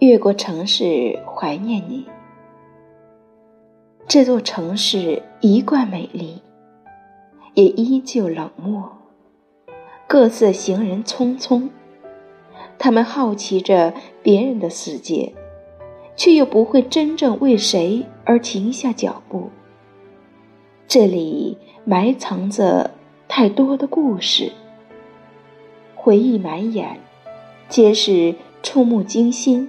越过城市怀念你这座城市一贯美丽，也依旧冷漠，各色行人匆匆，他们好奇着别人的世界，却又不会真正为谁而停下脚步。这里埋藏着太多的故事。回忆满眼，皆是触目惊心。